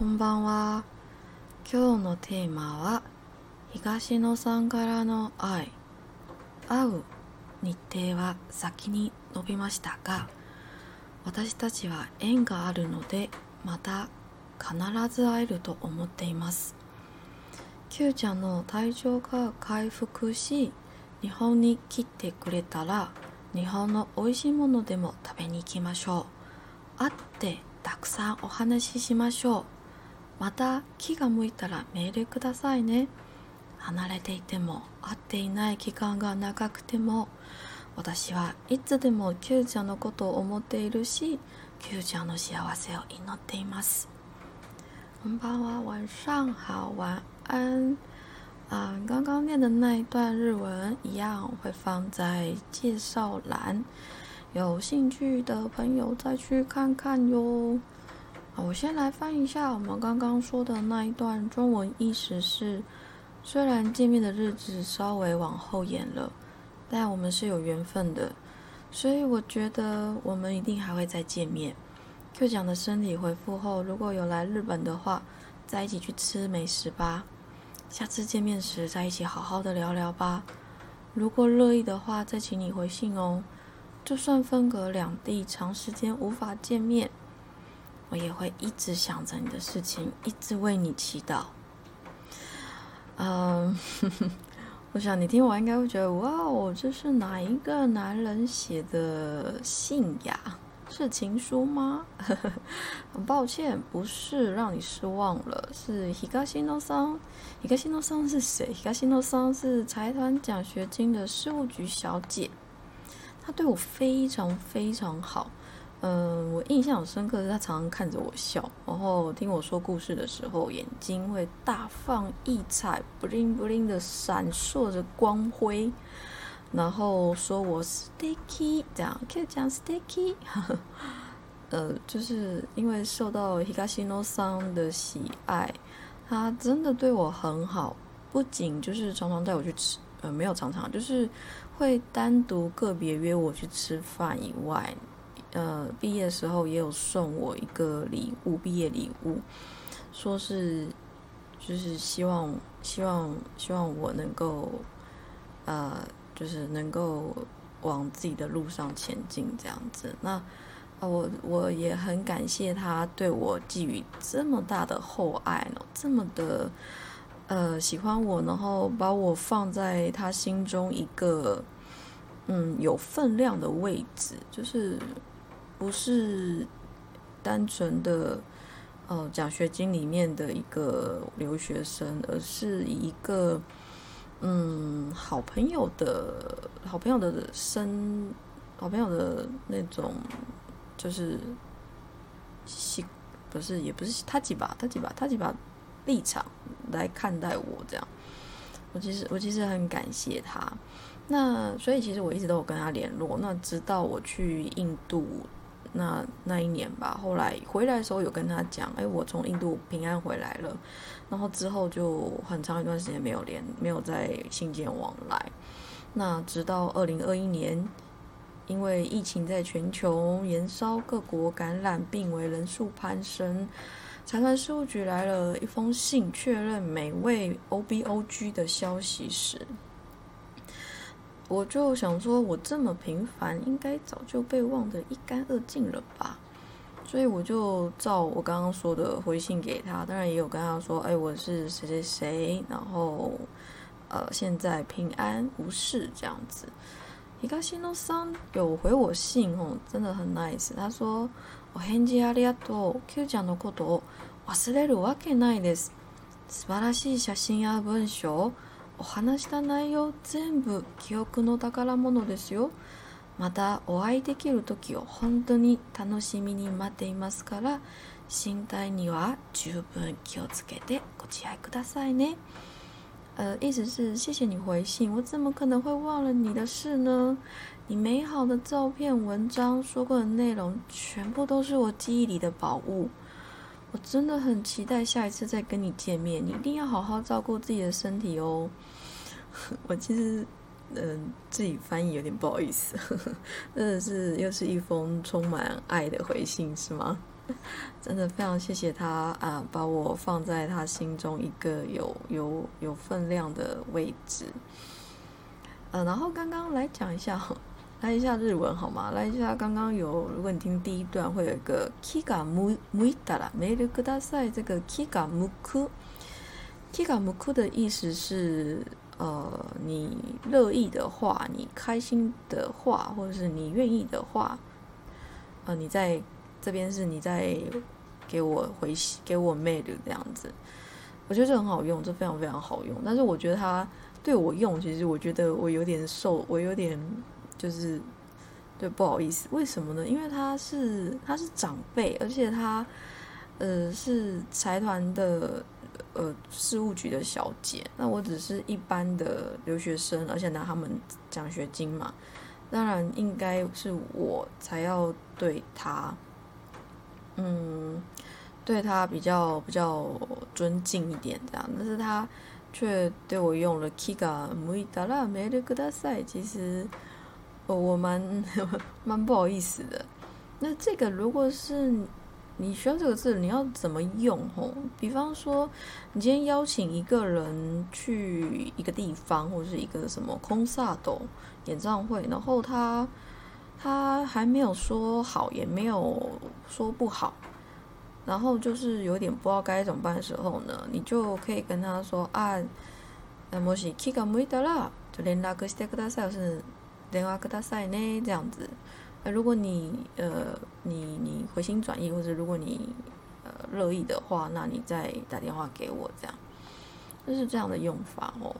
こんばんは。今日のテーマは東野さんからの愛。会う日程は先に伸びましたが、私たちは縁があるのでまた必ず会えると思っています。Q ちゃんの体調が回復し、日本に来てくれたら日本の美味しいものでも食べに行きましょう。会ってたくさんお話ししましょう。また気が向いたらメールくださいね。離れていても会っていない期間が長くても私はいつでも Q ちゃんのことを思っているし Q ちゃんの幸せを祈っています。こんばんは、晚上好，晚安。啊，刚刚念的那一段日文一样会放在介绍栏，有兴趣的朋友再去看看哟。我先来翻一下我们刚刚说的那一段中文，意思是：虽然见面的日子稍微往后延了，但我们是有缘分的，所以我觉得我们一定还会再见面。Q 讲的身体恢复后，如果有来日本的话，再一起去吃美食吧。下次见面时再一起好好的聊聊吧。如果乐意的话，再请你回信哦。就算分隔两地，长时间无法见面，我也会一直想着你的事情，一直为你祈祷。嗯，我想你听完应该会觉得，哇哦，这是哪一个男人写的信呀？是情书吗？很抱歉，不是让你失望了，是 Higashino 桑。伊加辛诺桑是谁？Higashino 桑是财团奖学金的事务局小姐，她对我非常非常好。嗯，我印象深刻，是他常常看着我笑，然后听我说故事的时候，眼睛会大放异彩布灵布灵的闪烁着光辉。然后说我 sticky 这样，可以讲 sticky，呃，就是因为受到 Higashino 桑的喜爱，他真的对我很好，不仅就是常常带我去吃，呃，没有常常，就是会单独个别约我去吃饭以外，呃，毕业的时候也有送我一个礼物，毕业礼物，说是就是希望希望希望我能够，呃。就是能够往自己的路上前进，这样子。那，我我也很感谢他对我寄予这么大的厚爱呢，这么的呃喜欢我，然后把我放在他心中一个嗯有分量的位置，就是不是单纯的呃奖学金里面的一个留学生，而是一个。嗯，好朋友的好朋友的生，好朋友的那种，就是西不是也不是他几把他几把他几把立场来看待我这样，我其实我其实很感谢他，那所以其实我一直都有跟他联络，那直到我去印度。那那一年吧，后来回来的时候有跟他讲，哎，我从印度平安回来了，然后之后就很长一段时间没有联，没有再信件往来。那直到二零二一年，因为疫情在全球延烧，各国感染病为人数攀升，财团事务局来了一封信，确认每位 O B O G 的消息时。我就想说，我这么平凡，应该早就被忘得一干二净了吧？所以我就照我刚刚说的回信给他，当然也有跟他说，哎，我是谁谁谁，然后呃，现在平安无事这样子。伊卡西诺桑有回我信哦，真的很 nice。他说：“お返事ありがとう。Q ちゃんのことを忘れるわけないです。素晴らしい写真や文章。” お話した内容全部記憶の宝物ですよ。またお会いできる時を本当に楽しみに待っていますから身体には十分気をつけてご自愛くださいね。呃，意思是谢谢你回信，我怎么可能会忘了你的事呢？你美好的照片、文章、说过的内容，全部都是我记忆里的宝物。我真的很期待下一次再跟你见面，你一定要好好照顾自己的身体哦。我其实，嗯，自己翻译有点不好意思，真的是又是一封充满爱的回信，是吗？真的非常谢谢他啊，把我放在他心中一个有有有分量的位置。呃，然后刚刚来讲一下，来一下日文好吗？来一下刚刚有，如果你听第一段，会有一个 kiga mu muita 啦，メールください。这个 kiga muku，kiga muku 的意思是，呃，你乐意的话，你开心的话，或者是你愿意的话，呃，你在这边是你在给我回给我 mail 这样子，我觉得这很好用，这非常非常好用。但是我觉得它。对我用，其实我觉得我有点受，我有点 就是对不好意思。为什么呢？因为他是他是长辈，而且他呃是财团的呃事务局的小姐。那我只是一般的留学生，而且拿他们奖学金嘛，当然应该是我才要对他，嗯，对他比较比较尊敬一点这样。但是他。却对我用了 “kiga muida la mail k u 其实我我蛮蛮不好意思的。那这个如果是你需要这个字，你要怎么用？吼，比方说你今天邀请一个人去一个地方，或者是一个什么空萨斗演唱会，然后他他还没有说好，也没有说不好。然后就是有点不知道该怎么办的时候呢，你就可以跟他说啊，那么是気が向いたら就連絡してください，是 電話ください呢这样子。那如果你呃你你回心转意，或者如果你呃乐意的话，那你再打电话给我这样，就是这样的用法哦。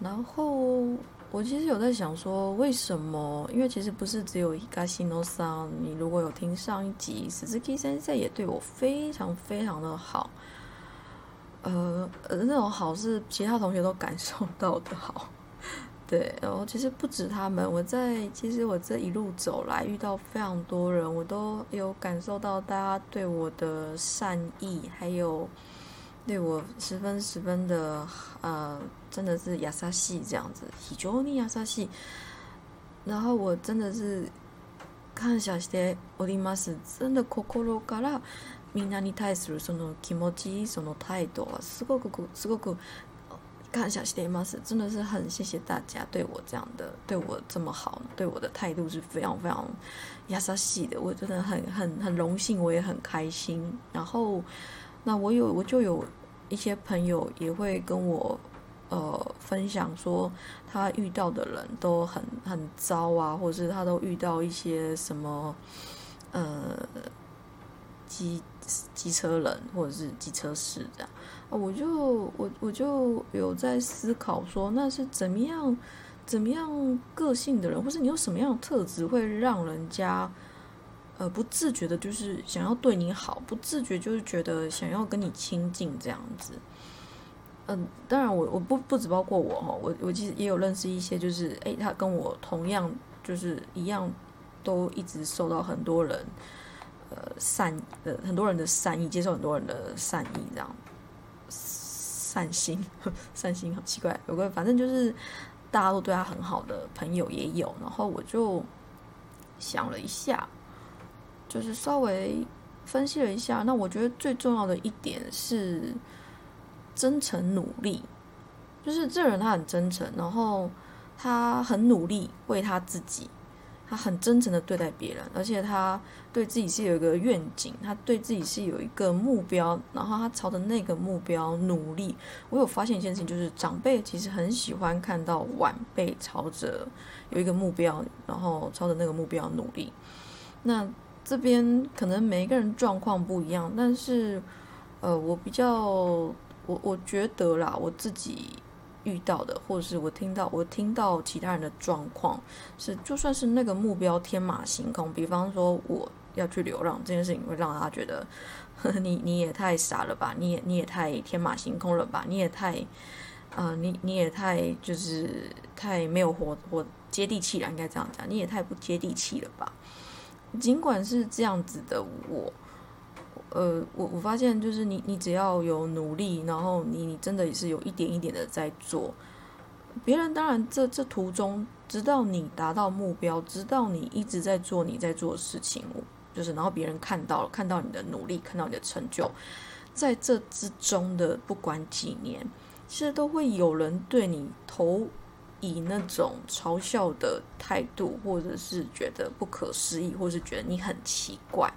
然后。我其实有在想说，为什么？因为其实不是只有一个西诺桑。你如果有听上一集，十字 K 先生也对我非常非常的好。呃，那种好是其他同学都感受到的好。 对，然后其实不止他们，我在其实我这一路走来遇到非常多人，我都有感受到大家对我的善意，还有。对我十分十分的呃，真的是亚萨西这样子，非常に亚萨西。然后我真的是感謝しております。真的心からみんなに対するその気持ち、その態度はすごくすごく 感謝しています。真的是很谢谢大家对我这样的，对我这么好，对我的态度是非常非常亚萨西的。我真的很很很荣幸，我也很开心。然后那我有我就有。一些朋友也会跟我，呃，分享说他遇到的人都很很糟啊，或者是他都遇到一些什么，呃， 机机车人或者是机车士这样，我就我我就有在思考说，那是怎么样怎么样个性的人，或是你有什么样的特质会让人家。呃，不自觉的，就是想要对你好，不自觉就是觉得想要跟你亲近这样子。嗯，当然，我我不不只包括我哈，我我其实也有认识一些，就是诶，他跟我同样就是一样，都一直受到很多人呃善呃很多人的善意，接受很多人的善意这样，善心 善心好奇怪，有个反正就是大家都对他很好的朋友也有，然后我就想了一下。就是稍微分析了一下，那我觉得最重要的一点是真诚努力。就是这人他很真诚，然后他很努力为他自己，他很真诚的对待别人，而且他对自己是有一个愿景，他对自己是有一个目标，然后他朝着那个目标努力。我有发现一件事情，就是长辈其实很喜欢看到晚辈朝着有一个目标，然后朝着那个目标努力。那这边可能每一个人状况不一样，但是，呃，我比较，我我觉得啦，我自己遇到的，或者是我听到我听到其他人的状况，是就算是那个目标天马行空，比方说我要去流浪这件事情，会让他觉得，你你也太傻了吧，你也你也太天马行空了吧，你也太，呃，你你也太就是太没有活活接地气了，应该这样讲，你也太不接地气了吧。尽管是这样子的，我，呃，我我发现就是你，你只要有努力，然后你你真的也是有一点一点的在做。别人当然这这途中，直到你达到目标，直到你一直在做你在做的事情，就是然后别人看到了，看到你的努力，看到你的成就，在这之中的不管几年，其实都会有人对你投以那种嘲笑的态度，或者是觉得不可思议，或是觉得你很奇怪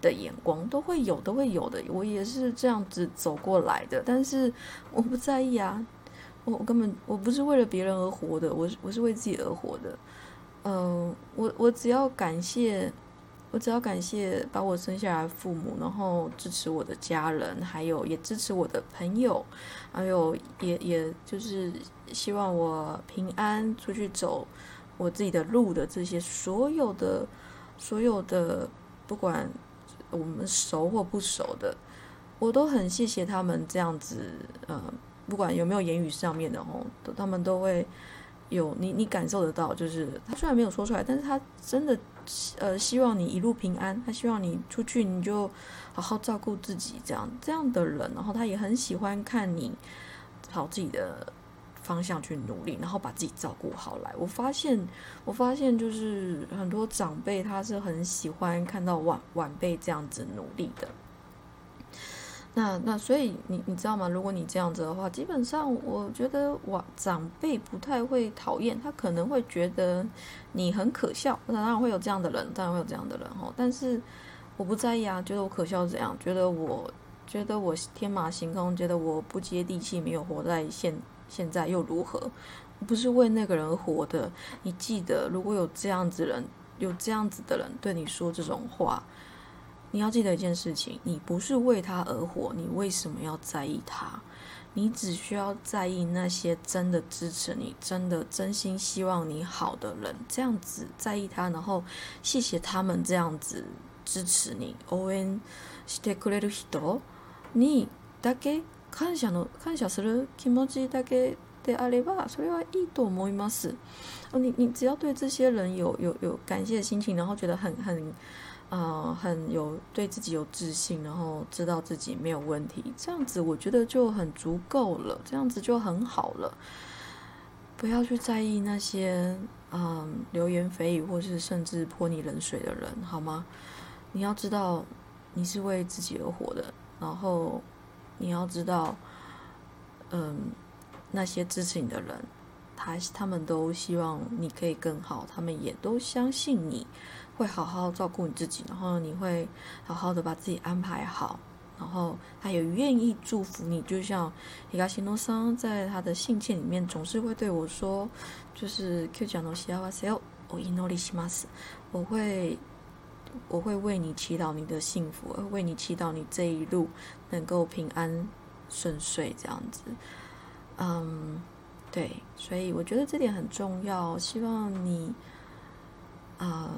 的眼光，都会有，都会有的。我也是这样子走过来的，但是我不在意啊，我我根本我不是为了别人而活的，我是我是为自己而活的。嗯，我我只要感谢，我只要感谢把我生下来父母，然后支持我的家人，还有也支持我的朋友，还有也也就是希望我平安出去走我自己的路的这些所有的所有的，不管我们熟或不熟的，我都很谢谢他们这样子，呃，不管有没有言语上面的哦，他们都会。有你，你感受得到，就是他虽然没有说出来，但是他真的，呃，希望你一路平安。他希望你出去，你就好好照顾自己，这样这样的人。然后他也很喜欢看你朝自己的方向去努力，然后把自己照顾好来。我发现，我发现就是很多长辈他是很喜欢看到晚晚辈这样子努力的。那那所以你你知道吗？如果你这样子的话，基本上我觉得我长辈不太会讨厌，他可能会觉得你很可笑。那当然会有这样的人，当然会有这样的人哈。但是我不在意啊，觉得我可笑怎样？觉得我觉得我天马行空，觉得我不接地气，没有活在现现在又如何？不是为那个人而活的。你记得，如果有这样子人，有这样子的人对你说这种话。你要记得一件事情，你不是为他而活，你为什么要在意他？你只需要在意那些真的支持你、真的真心希望你好的人，这样子在意他，然后谢谢他们这样子支持你。応援してくれる人にだけ感謝の感謝する気持ちだけであれば、それはいいと思います。你你只要对这些人有有有感谢的心情，然后觉得很很。 啊，很有对自己有自信，然后知道自己没有问题，这样子我觉得就很足够了，这样子就很好了。不要去在意那些嗯流言蜚语，或是甚至泼你冷水的人，好吗？你要知道，你是为自己而活的，然后你要知道，嗯，那些支持你的人，他他们都希望你可以更好，他们也都相信你。会好好照顾你自己，然后你会好好的把自己安排好，然后他也愿意祝福你。就像伊卡西诺桑在他的信件里面总是会对我说，就是 Q 讲诺西亚瓦塞奥，我伊诺里西马斯，我会我会为你祈祷你的幸福，会为你祈祷你这一路能够平安顺遂这样子。嗯，对，所以我觉得这点很重要，希望你。嗯，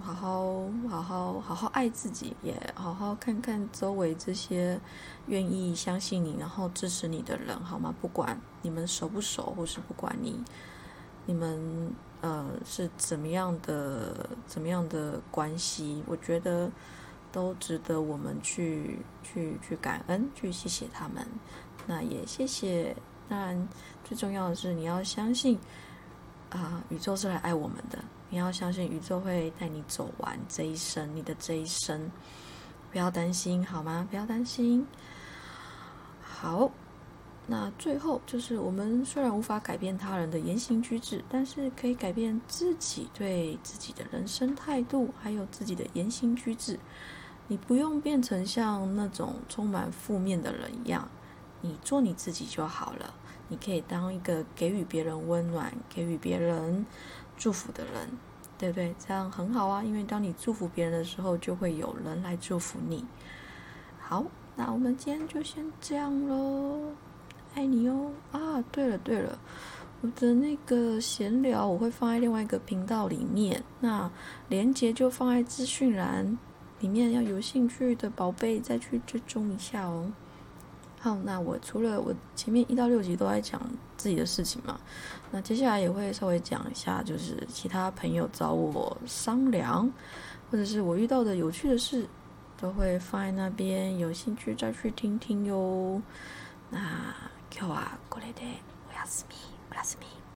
好好好好好好爱自己，也好好看看周围这些愿意相信你，然后支持你的人，好吗？不管你们熟不熟，或是不管你你们呃是怎么样的怎么样的关系，我觉得都值得我们去去去感恩，去谢谢他们。那也谢谢。当然，最重要的是你要相信啊，宇宙是来爱我们的。你要相信宇宙会带你走完这一生，你的这一生，不要担心，好吗？不要担心。好，那最后就是我们虽然无法改变他人的言行举止，但是可以改变自己对自己的人生态度，还有自己的言行举止。你不用变成像那种充满负面的人一样，你做你自己就好了。你可以当一个给予别人温暖、给予别人。祝福的人，对不对？这样很好啊，因为当你祝福别人的时候，就会有人来祝福你。好，那我们今天就先这样喽，爱你哦！啊，对了对了，我的那个闲聊我会放在另外一个频道里面，那连接就放在资讯栏里面，要有兴趣的宝贝再去追踪一下哦。好，那我除了我前面一到六集都在讲自己的事情嘛，那接下来也会稍微讲一下，就是其他朋友找我商量，或者是我遇到的有趣的事，都会放在那边，有兴趣再去听听哟。那今日はこれでおやすみ、おやすみ。